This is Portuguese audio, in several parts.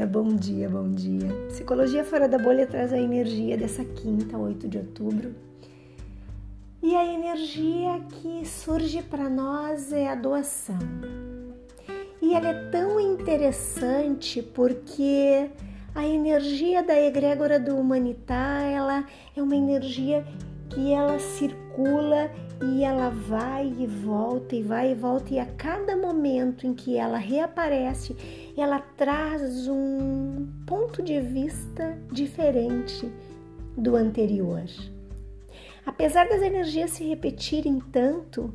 dia, bom dia, bom dia. Psicologia Fora da Bolha traz a energia dessa quinta, 8 de outubro. E a energia que surge para nós é a doação. E ela é tão interessante porque a energia da egrégora do humanitar, ela é uma energia que ela circula e ela vai e volta e vai e volta e a cada momento em que ela reaparece, ela traz um ponto de vista diferente do anterior. Apesar das energias se repetirem tanto,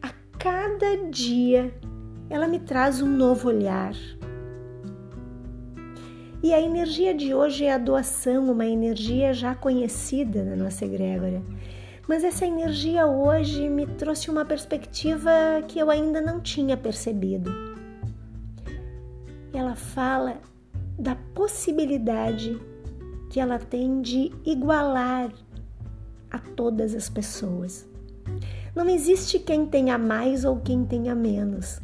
a cada dia ela me traz um novo olhar, e a energia de hoje é a doação, uma energia já conhecida na nossa egrégora. Mas essa energia hoje me trouxe uma perspectiva que eu ainda não tinha percebido. Ela fala da possibilidade que ela tem de igualar a todas as pessoas. Não existe quem tenha mais ou quem tenha menos.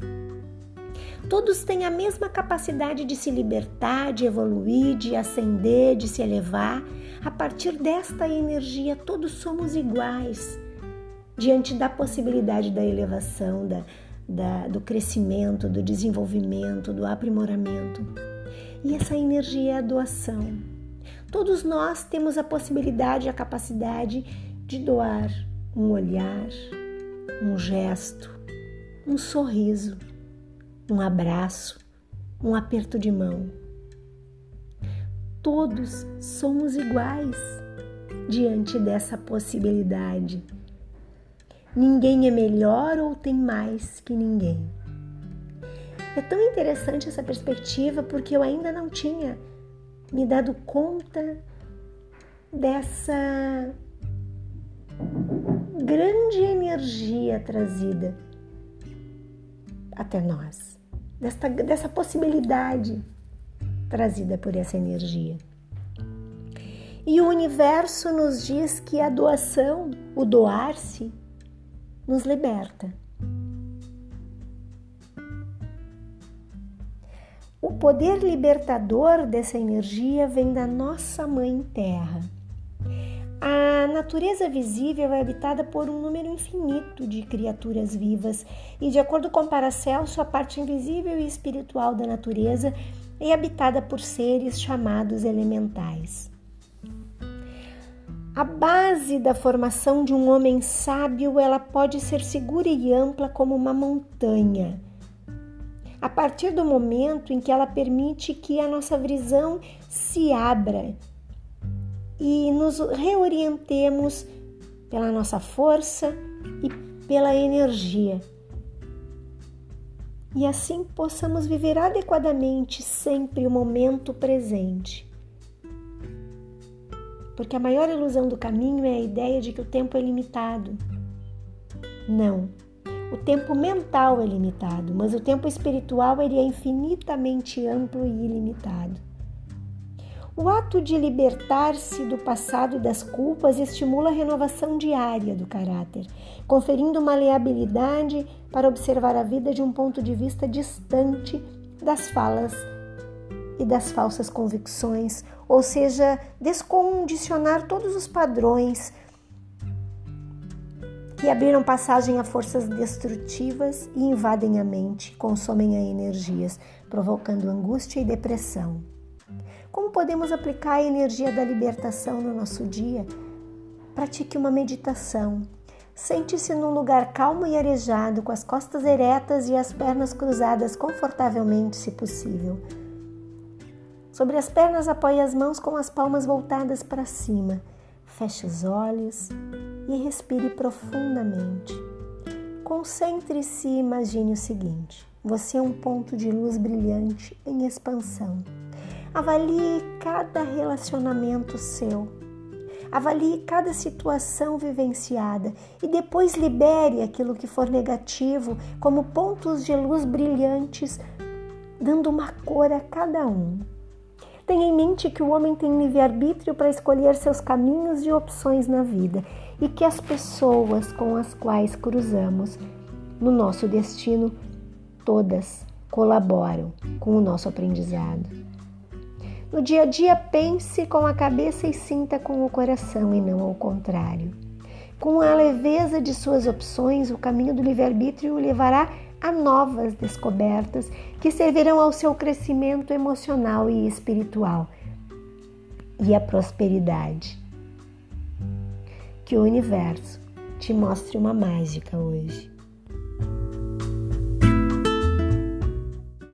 Todos têm a mesma capacidade de se libertar, de evoluir, de ascender, de se elevar. A partir desta energia, todos somos iguais diante da possibilidade da elevação, da, da, do crescimento, do desenvolvimento, do aprimoramento. E essa energia é a doação. Todos nós temos a possibilidade, a capacidade de doar um olhar, um gesto, um sorriso um abraço, um aperto de mão. Todos somos iguais diante dessa possibilidade. Ninguém é melhor ou tem mais que ninguém. É tão interessante essa perspectiva porque eu ainda não tinha me dado conta dessa grande energia trazida até nós dessa, dessa possibilidade trazida por essa energia. E o universo nos diz que a doação, o doar-se, nos liberta. O poder libertador dessa energia vem da nossa Mãe Terra a natureza visível é habitada por um número infinito de criaturas vivas, e de acordo com Paracelso, a parte invisível e espiritual da natureza é habitada por seres chamados elementais. A base da formação de um homem sábio, ela pode ser segura e ampla como uma montanha. A partir do momento em que ela permite que a nossa visão se abra e nos reorientemos pela nossa força e pela energia. E assim possamos viver adequadamente sempre o momento presente. Porque a maior ilusão do caminho é a ideia de que o tempo é limitado. Não. O tempo mental é limitado, mas o tempo espiritual ele é infinitamente amplo e ilimitado. O ato de libertar-se do passado e das culpas estimula a renovação diária do caráter, conferindo maleabilidade para observar a vida de um ponto de vista distante das falas e das falsas convicções, ou seja, descondicionar todos os padrões que abriram passagem a forças destrutivas e invadem a mente, consomem a energias, provocando angústia e depressão. Como podemos aplicar a energia da libertação no nosso dia? Pratique uma meditação. Sente-se num lugar calmo e arejado, com as costas eretas e as pernas cruzadas confortavelmente, se possível. Sobre as pernas, apoie as mãos com as palmas voltadas para cima. Feche os olhos e respire profundamente. Concentre-se e imagine o seguinte: você é um ponto de luz brilhante em expansão. Avalie cada relacionamento seu. Avalie cada situação vivenciada e depois libere aquilo que for negativo como pontos de luz brilhantes, dando uma cor a cada um. Tenha em mente que o homem tem livre-arbítrio para escolher seus caminhos e opções na vida e que as pessoas com as quais cruzamos no nosso destino, todas colaboram com o nosso aprendizado. No dia a dia, pense com a cabeça e sinta com o coração e não ao contrário. Com a leveza de suas opções, o caminho do livre-arbítrio o levará a novas descobertas que servirão ao seu crescimento emocional e espiritual e à prosperidade. Que o universo te mostre uma mágica hoje.